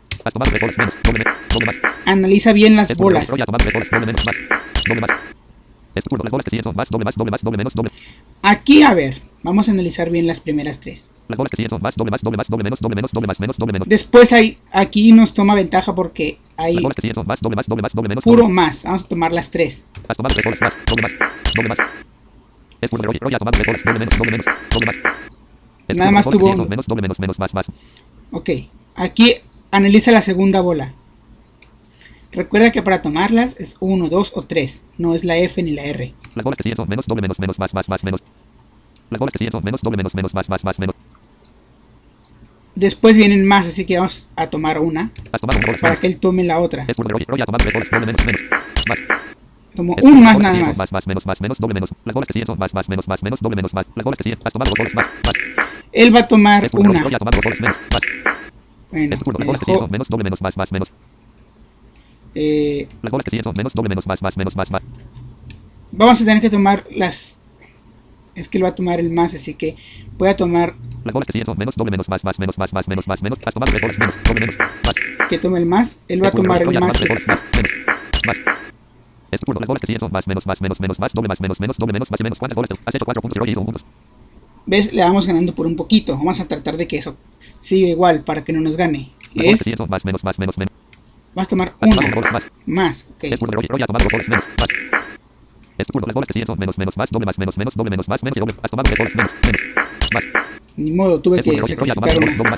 Speaker 2: Analiza bien las bolas. Aquí, a ver, vamos a analizar bien las primeras tres. Después hay, aquí nos toma ventaja porque hay puro más. Vamos a tomar las tres. Nada más tuvo-. Ok, aquí analiza la segunda bola. Recuerda que para tomarlas es 1, 2 o 3. No es la F ni la R.
Speaker 1: Las bolas que siguen son menos. Doble menos. Menos. Más. Más. Más. Menos. Las bolas que siguen son menos. Doble menos. Menos. Más. Más. Más. Menos.
Speaker 2: Después vienen más, así que vamos a tomar una para que él tome la otra. Tomo un más nada más.
Speaker 1: Más. Más. Menos. Más. Menos. Doble menos. Las bolas que siguen son más. Más. Menos. Más. Menos. Doble menos. Más. Las bolas que siguen. Has tomado dos bolas más. Más.
Speaker 2: Él va a tomar una. Bueno,
Speaker 1: Es tu turno.
Speaker 2: me
Speaker 1: Las
Speaker 2: dejó,
Speaker 1: menos. Doble menos. Más. Más. Menos.
Speaker 2: eh,
Speaker 1: Las bolas que siguen son menos. Doble menos. Más. Más. Menos. Más. Más.
Speaker 2: vamos a tener que tomar las... Es que él va a tomar el más, así que voy a tomar
Speaker 1: Las bolas que siguen son menos. Doble menos. Más. Más. Menos. Más. Más. Menos. Más. Menos. Has tomado tres bolas menos. Doble menos. Más.
Speaker 2: que tome el más. Él va a tomar el más.
Speaker 1: bolas más. Menos. Más. Es tu turno. Las bolas que siguen son más. Menos. Más. Menos. Menos. Más. Doble más. Menos. Menos. Doble menos. Más y menos. ¿Cuántas bolas? te- Has hecho cuatro puntos y hizo un punto.
Speaker 2: ¿Ves? Le vamos ganando por un poquito. Vamos a tratar de que eso siga igual para que no nos gane. Es,
Speaker 1: más. Menos. Más. Menos. Menos.
Speaker 2: vas a tomar
Speaker 1: una más.
Speaker 2: más. Ok.
Speaker 1: Es turno de Roy. Roy ha tomado dos bolas menos. Más. Es tu turno. Las bolas que siguen son menos. Menos. Más. Doble más. Menos. Menos. Doble menos. Más. Menos y doble. Has tomado tres bolas menos. Menos. Más.
Speaker 2: Ni modo, tuve que sacrificar una.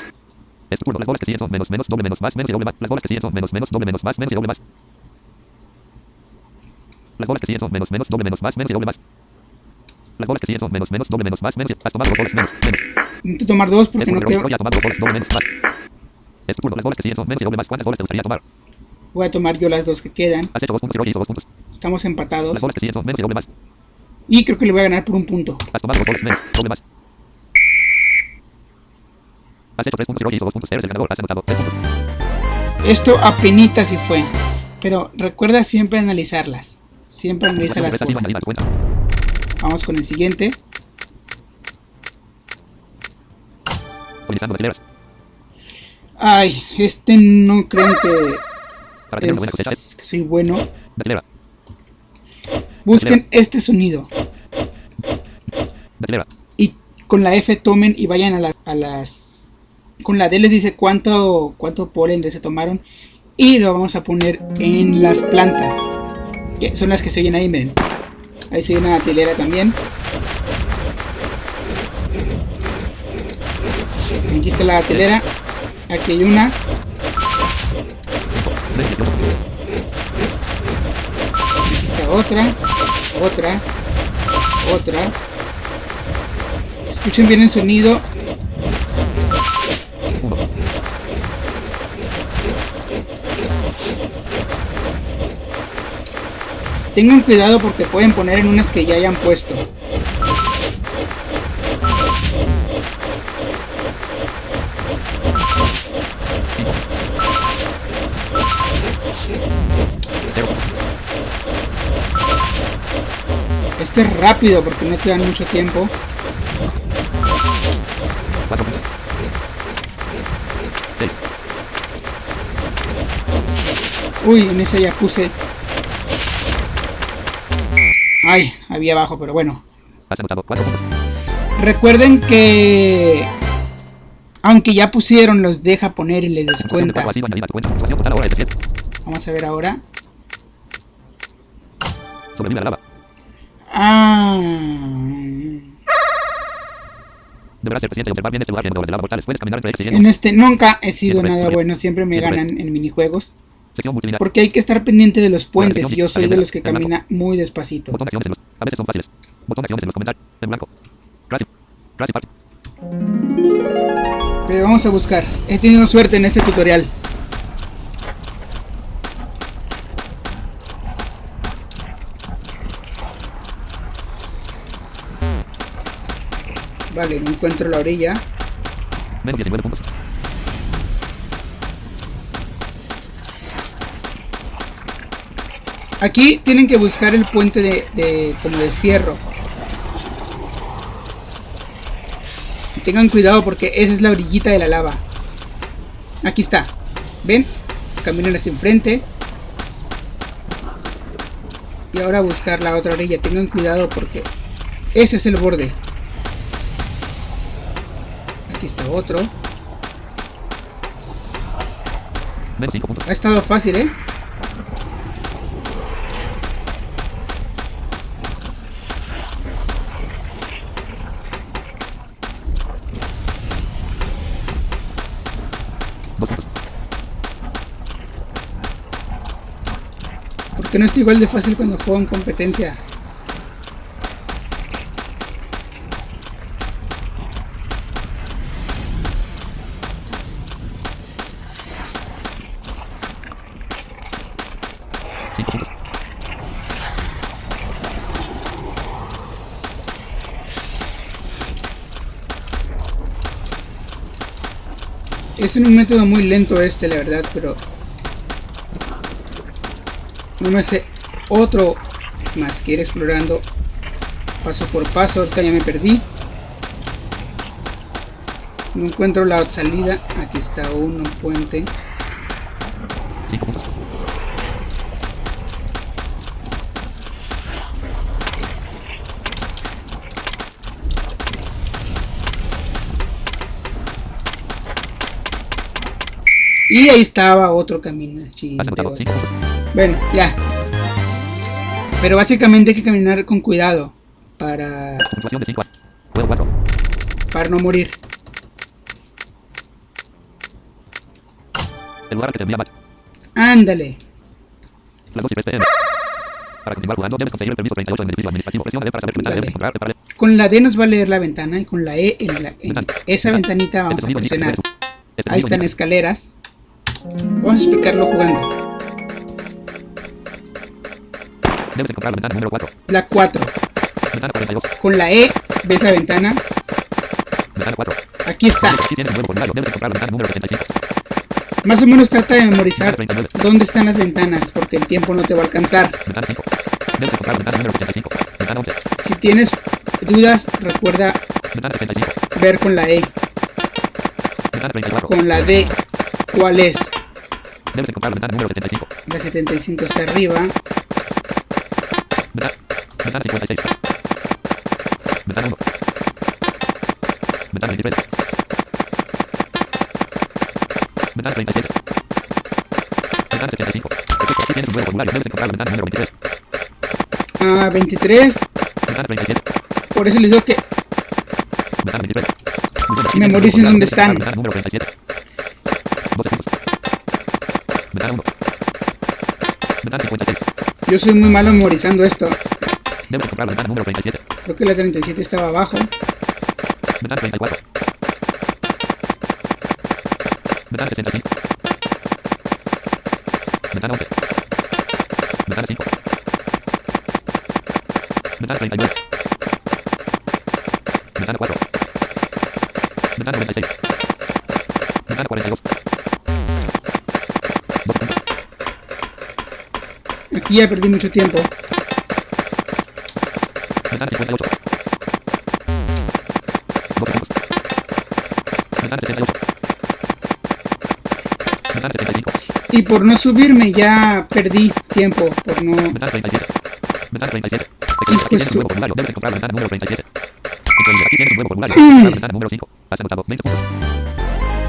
Speaker 1: Es tu turno. Las bolas que siguen son menos. Menos. Doble menos. Más. Menos y doble más. Las bolas que siguen son menos. Menos. Doble menos. Más. Menos y doble más. Las bolas que siguen son menos. Menos. Doble menos. Más. Menos y doble más. Las bolas que siguen son menos. Menos. Doble menos. Más. Menos has tomado dos bolas menos. Menos.
Speaker 2: Necesito tomar dos porque no quiero.
Speaker 1: Roy ha tomado dos bolas doble menos. Más. Es tu turno. Las bolas que siguen son menos y doble más. ¿Cuántas bolas te gustaría tomar?
Speaker 2: Voy a tomar yo las dos que quedan.
Speaker 1: Has hecho dos puntos y hizo dos puntos.
Speaker 2: Estamos empatados.
Speaker 1: Las bolas que siguen son menos y doble más.
Speaker 2: Y creo que le voy a ganar por un punto.
Speaker 1: Has tomado dos bolas menos. Doble más. Has hecho tres puntos y hizo dos puntos. Eres el ganador. Has anotado tres puntos.
Speaker 2: Esto apenas si fue. Pero recuerda siempre analizarlas. Siempre analiza las
Speaker 1: cervezas
Speaker 2: Vamos con el siguiente. Ay, este no creen que, es, que soy bueno. Busquen este sonido. Y con la F tomen y vayan a las... A las con la D les dice cuánto, cuánto polen de se tomaron. Y lo vamos a poner en las plantas. Que son las que se oyen ahí, miren. Ahí oye una telera también. Aquí está la telera. Aquí hay una. Aquí está otra. Otra. Otra. Escuchen bien el sonido. Tengan cuidado porque pueden poner en unas que ya hayan puesto.
Speaker 1: 5. 0 puntos.
Speaker 2: Este es rápido porque no te dan mucho tiempo.
Speaker 1: 4 puntos. 6.
Speaker 2: Uy, en ese ya puse. Ay, había abajo, pero bueno.
Speaker 1: Has anotado 4 puntos.
Speaker 2: Recuerden que aunque ya pusieron los deja poner y les descuenta.
Speaker 1: 4 ha sido añadida a tu cuenta. Puntuación total ahora es de 7.
Speaker 2: Vamos a ver ahora.
Speaker 1: Sobrevive la lava.
Speaker 2: Ah,
Speaker 1: Deberás ser paciente y observar bien este lugar en dobles de lava mortales. Puedes caminar entre siguiendo.
Speaker 2: en este nunca he sido nada bueno, siempre me ganan en minijuegos. Porque hay que estar pendiente de los puentes yo soy de los que camina muy despacito.
Speaker 1: A veces son fáciles. Botón de acciones en los comentarios. En blanco.
Speaker 2: Pero vamos a buscar. He tenido suerte en este tutorial. Vale, no encuentro la orilla.
Speaker 1: Menos 19 puntos.
Speaker 2: Aquí tienen que buscar el puente de, de- como de fierro. Y tengan cuidado porque esa es la orillita de la lava. Aquí está. ¿Ven? Caminan hacia enfrente. Y ahora buscar la otra orilla. Tengan cuidado porque ese es el borde. Aquí está otro.
Speaker 1: Menos 5 puntos.
Speaker 2: Ha estado fácil, ¿eh? No está igual de fácil cuando juego en competencia. Es un método muy lento este, la verdad, pero... No me sé otro más que ir explorando paso por paso. Ahorita ya me perdí. No encuentro la salida. Aquí está uno, un puente.
Speaker 1: Cinco puntos.
Speaker 2: Y ahí estaba otro camino.
Speaker 1: Has anotado
Speaker 2: veo.
Speaker 1: 5 puntos.
Speaker 2: Bueno, ya. Pero básicamente hay que caminar con cuidado para,
Speaker 1: Puntuación de 5 a... Juego 4.
Speaker 2: para no morir.
Speaker 1: El lugar que te envía.
Speaker 2: Ándale.
Speaker 1: Las 2 y 3 pm. Para continuar jugando debes conseguir el permiso 38 en el edificio administrativo. Presiona D para saber qué ventana debes encontrar. Prepárale.
Speaker 2: Con la D nos va a leer la ventana y con la E en, la, en esa ventanita vamos
Speaker 1: Este
Speaker 2: a
Speaker 1: que
Speaker 2: presionar.
Speaker 1: Este
Speaker 2: Ahí
Speaker 1: sonido
Speaker 2: están escaleras. Vamos a explicarlo jugando.
Speaker 1: Debes encontrar la ventana número 4.
Speaker 2: La 4.
Speaker 1: Ventana 42.
Speaker 2: Con la E ves la ventana.
Speaker 1: Ventana 4.
Speaker 2: Aquí está.
Speaker 1: Aquí tienes un nuevo formulario. Debes encontrar la ventana número 75.
Speaker 2: Más o menos trata de memorizar
Speaker 1: Ventana 39.
Speaker 2: dónde están las ventanas porque el tiempo no te va a alcanzar.
Speaker 1: Ventana 5. Debes encontrar la ventana número 75. Ventana 11.
Speaker 2: Si tienes dudas, recuerda
Speaker 1: Ventana 65.
Speaker 2: ver con la E,
Speaker 1: Ventana 34.
Speaker 2: con la D, cuál es.
Speaker 1: Debes encontrar la ventana número 75.
Speaker 2: La 75 está arriba.
Speaker 1: Ventana, ventana 56. Ventana 1. Ventana 23. Ventana 37. Ventana 75. Perfecto, aquí tienes un nuevo formulario. Debes encontrar la ventana número 23.
Speaker 2: Ah, 23.
Speaker 1: Ventana 37.
Speaker 2: Por eso les digo que
Speaker 1: Ventana 23. Muy bien, aquí tienes un
Speaker 2: Memoricen
Speaker 1: nuevo
Speaker 2: dónde están.
Speaker 1: Ventana número 37. 12 puntos. Ventana 1. Ventana 56.
Speaker 2: yo soy muy malo memorizando esto.
Speaker 1: Debes encontrar la ventana número 37.
Speaker 2: Creo que la 37 estaba abajo.
Speaker 1: Ventana 34. Ventana 65. Ventana 11. Ventana 5. Ventana 39. Ventana 4. Ventana 96. Ventana 42.
Speaker 2: Aquí ya perdí mucho tiempo.
Speaker 1: Ventana 58. 12 segundos. Ventana 68. Ventana 75.
Speaker 2: Y por no subirme ya perdí tiempo. Por no...
Speaker 1: Ventana 37. Ventana 37.
Speaker 2: Hijo
Speaker 1: Aquí tienes un nuevo formulario. Debes encontrar la ventana número 37. Increíble. Aquí tienes un nuevo formulario. Encontrar la ventana número 5. Has anotado 20 puntos.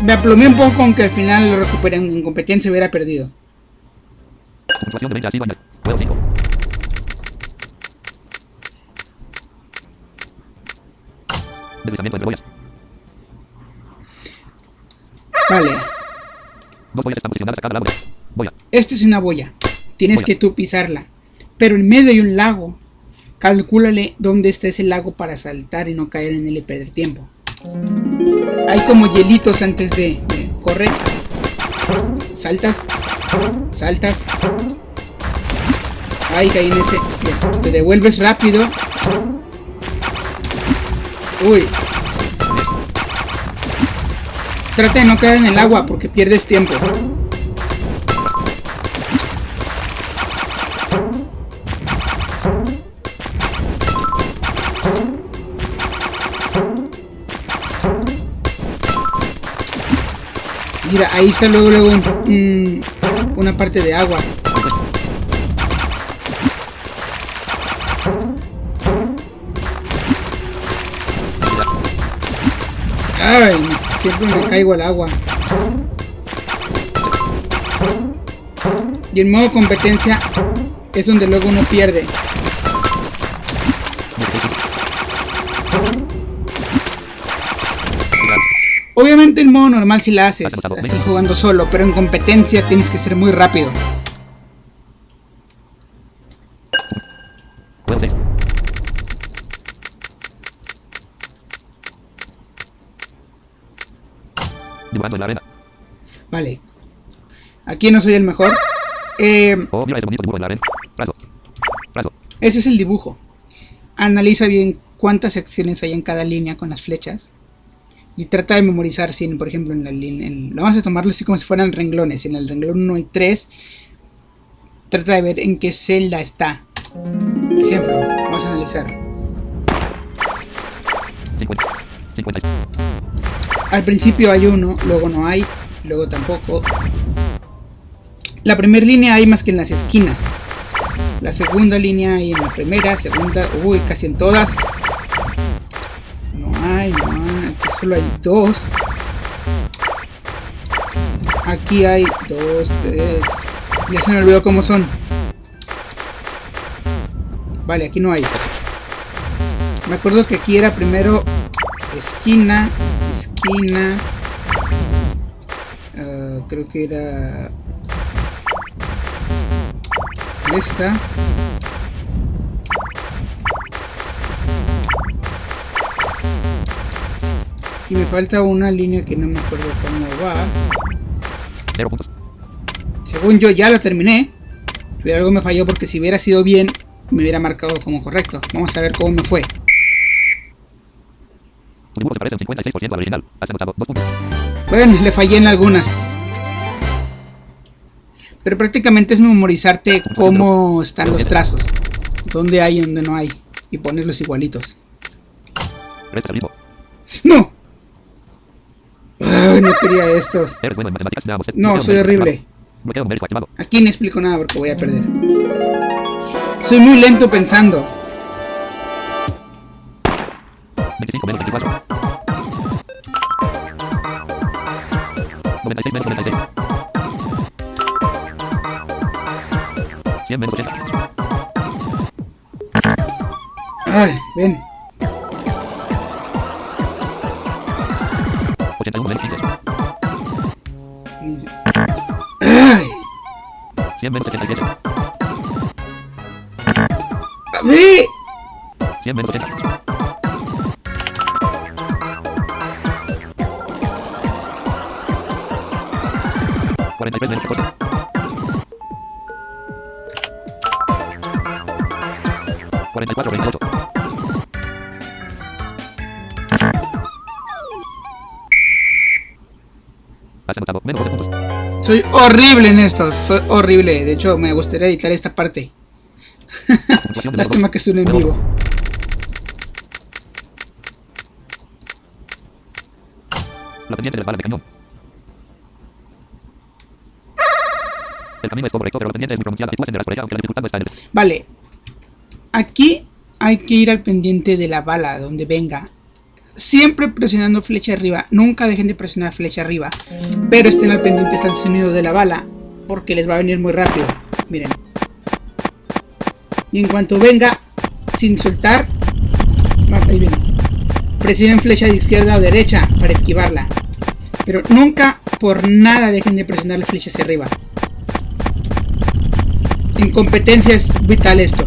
Speaker 2: Me aplomé un poco aunque al final lo recuperé en incompetencia hubiera perdido.
Speaker 1: Puntuación de 20 ha sido añadida. Juego 5. Deslizamiento entre boyas.
Speaker 2: Vale.
Speaker 1: Dos boyas están posicionadas a cada lado de boya.
Speaker 2: Esta es una boya. Tienes
Speaker 1: Boya.
Speaker 2: que tú pisarla. Pero en medio hay un lago. Calcúlale dónde está ese lago para saltar y no caer en él y perder tiempo. Hay como hielitos antes de... de- corre. Saltas. Saltas. Ay, caí en ese... Te devuelves rápido. Uy. Trata de no caer en el agua porque pierdes tiempo. Mira, ahí está luego, luego un- una parte de agua. Ay, siempre me caigo al agua. Y en modo competencia es donde luego uno pierde. Obviamente en modo normal si la haces, así jugando solo, pero en competencia tienes que ser muy rápido.
Speaker 1: Juego 6. Dibujando en la arena.
Speaker 2: Vale. Aquí no soy el mejor. Eh,
Speaker 1: Oh, mira ese bonito dibujo en la arena. Raso. Raso.
Speaker 2: ese es el dibujo. Analiza bien cuántas secciones hay en cada línea con las flechas. Y trata de memorizar si, en, por ejemplo, en la línea... en- vamos a tomarlo así como si fueran renglones. En el renglón 1 y 3, trata de ver en qué celda está. Por ejemplo, vamos a analizar.
Speaker 1: 50. 56.
Speaker 2: Al principio hay uno, luego no hay, luego tampoco. La primera línea hay más que en las esquinas. La segunda línea hay en la primera, segunda, uy, casi en todas. No hay, no hay, solo hay dos. Aquí hay dos, tres. Ya se me olvidó cómo son. Vale, aquí no hay. Me acuerdo que aquí era primero esquina, esquina. ah, creo que era esta. Y me falta una línea que no me acuerdo cómo va.
Speaker 1: 0 puntos.
Speaker 2: Según yo ya lo terminé. Pero algo me falló porque si hubiera sido bien, me hubiera marcado como correcto. Vamos a ver cómo me fue.
Speaker 1: Tu dibujo se parece un 56% al original. Has anotado 2 puntos.
Speaker 2: Bueno, le fallé en algunas. Pero prácticamente es memorizarte cómo están los trazos. Dónde hay y dónde no hay. Y ponerlos igualitos.
Speaker 1: Ritmo.
Speaker 2: ¡No! Ay, no quería estos. No, soy horrible. Aquí no explico nada porque voy a perder. Soy muy lento pensando.
Speaker 1: 25 menos 81 menos 15.
Speaker 2: Ay,
Speaker 1: 100 menos 77.
Speaker 2: a ver.
Speaker 1: 100 menos 80. Cuarenta y tres menos catorce. Cuarenta y cuatro veintiocho.
Speaker 2: Soy horrible en esto, soy horrible. De hecho, me gustaría editar esta parte. Lástima que es un en vivo.
Speaker 1: La pendiente balas de cañón. El camino es correcto, pero la pendiente es muy pronunciada y tú ascenderás por ella aunque la dificultad no está en el...
Speaker 2: Vale. Aquí hay que ir al pendiente de la bala, donde venga. Siempre presionando flecha arriba. Nunca dejen de presionar flecha arriba. Pero estén al pendiente hasta sonido de la bala. Porque les va a venir muy rápido. Miren. Y en cuanto venga, sin soltar. ah, Ahí viene. Presionen flecha de izquierda o derecha para esquivarla. Pero nunca por nada dejen de presionar la flecha hacia arriba. En competencia es vital esto.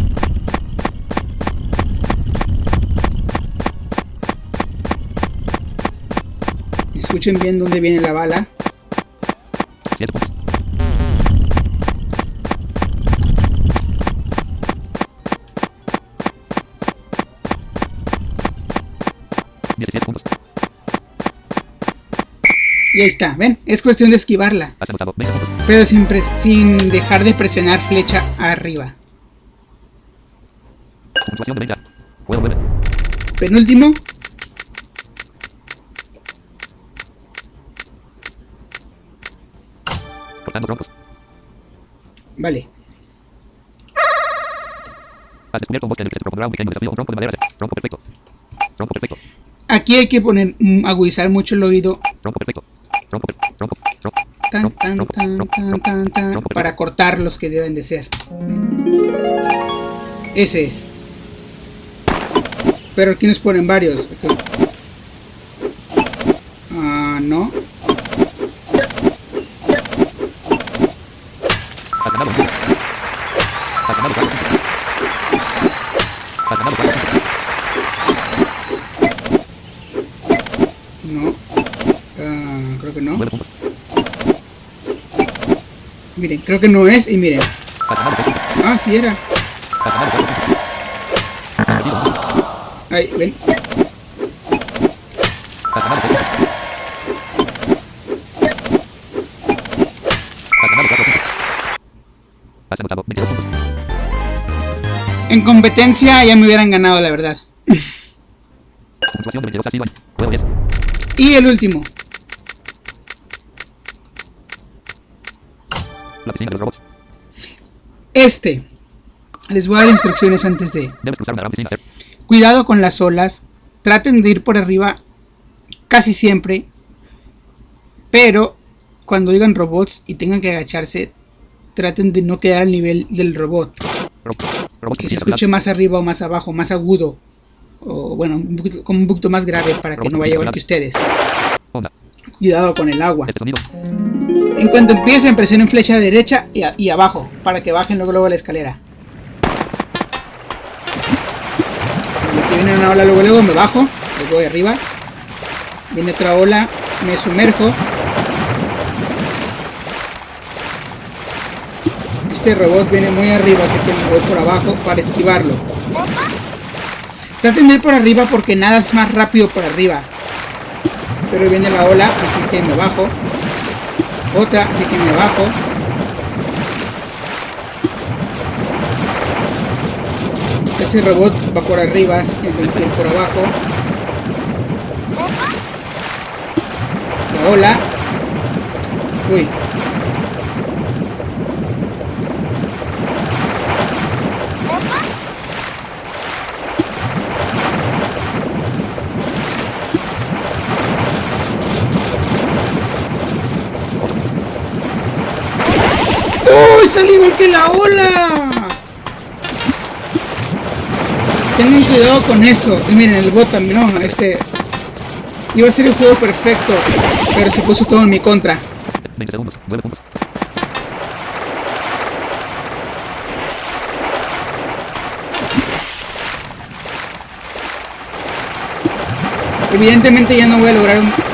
Speaker 2: Escuchen bien dónde viene la bala.
Speaker 1: 7 puntos. Diecisiete puntos.
Speaker 2: Y ahí está, ¿ven? Es cuestión de esquivarla.
Speaker 1: Has anotado 20 puntos.
Speaker 2: Pero sin, dejar de presionar flecha arriba.
Speaker 1: Puntuación de 20. Juego 9.
Speaker 2: Penúltimo.
Speaker 1: Cortando troncos.
Speaker 2: Vale.
Speaker 1: Has descubierto un bosque en el que se propondrá un pequeño desafío. Un tronco de madera. Tronco perfecto. Tronco perfecto.
Speaker 2: Aquí hay que poner, mm, agudizar mucho el oído.
Speaker 1: Tronco perfecto. Tronco tronco. Tronco.
Speaker 2: Tan, tan, tan, tan, tan, tan, para cortar los que deben de ser. Ese es. Pero aquí nos ponen varios. Ok. Ah, no.
Speaker 1: Has ganado un punto. Has ganado cuatro puntos. Has ganado cuatro puntos.
Speaker 2: No. Creo que no. Miren, creo que no es. Y miren. Ah, sí era.
Speaker 1: Has ganado
Speaker 2: En competencia ya me hubieran ganado, la verdad.
Speaker 1: Puntuación de 22 ha sido en juego 10.
Speaker 2: Y el último.
Speaker 1: La piscina de los robots.
Speaker 2: Este. Les voy a dar instrucciones antes de...
Speaker 1: Debes cruzar una gran piscina.
Speaker 2: Cuidado con las olas. Traten de ir por arriba casi siempre. Pero cuando digan robots y tengan que agacharse, traten de no quedar al nivel del robot. Que se escuche más arriba o más abajo, más agudo. O bueno, un poquito, como un poquito más grave para que no vaya igual que ustedes. Cuidado con el agua.
Speaker 1: Este.
Speaker 2: En cuanto empiecen, presionen flecha derecha y, a- y abajo para que bajen luego, luego la escalera. Cuando aquí viene una ola, luego, luego me bajo, ahí voy arriba. Viene otra ola, me sumerjo. Este robot viene muy arriba, así que me voy por abajo para esquivarlo. Traten de ir por arriba porque nada es más rápido por arriba. Pero viene la ola, así que me bajo. Otra, así que me bajo. Ese robot va por arriba, así que tengo que por abajo. La ola. Uy. ¡Uy! ¡Salí igual que la ola! Tengan cuidado con eso. Y miren, el bot también, no, este... Iba a ser el juego perfecto, pero se puso todo en mi contra.
Speaker 1: 20 segundos. 9 puntos.
Speaker 2: Evidentemente ya no voy a lograr un...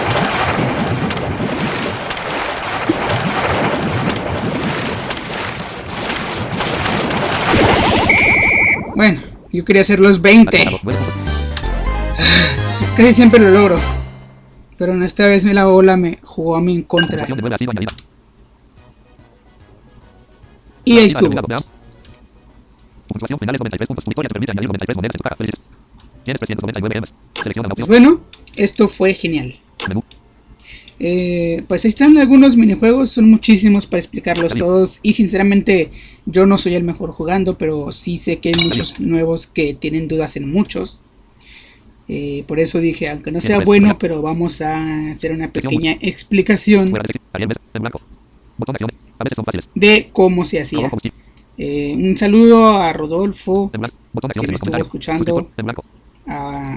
Speaker 2: quería hacer los 20. Casi siempre lo logro. Pero en esta vez me la bola me jugó a mí en contra. Y ahí estuvo. Bueno, esto fue genial. Eh, pues ahí están algunos minijuegos, son muchísimos para explicarlos todos y sinceramente yo no soy el mejor jugando, pero sí sé que hay muchos nuevos que tienen dudas en muchos. Eh, por eso dije, aunque no sea
Speaker 1: pues,
Speaker 2: bueno, pero vamos a hacer una pequeña explicación
Speaker 1: de
Speaker 2: cómo se hacía. Eh, un saludo a Rodolfo, que me estuvo escuchando, a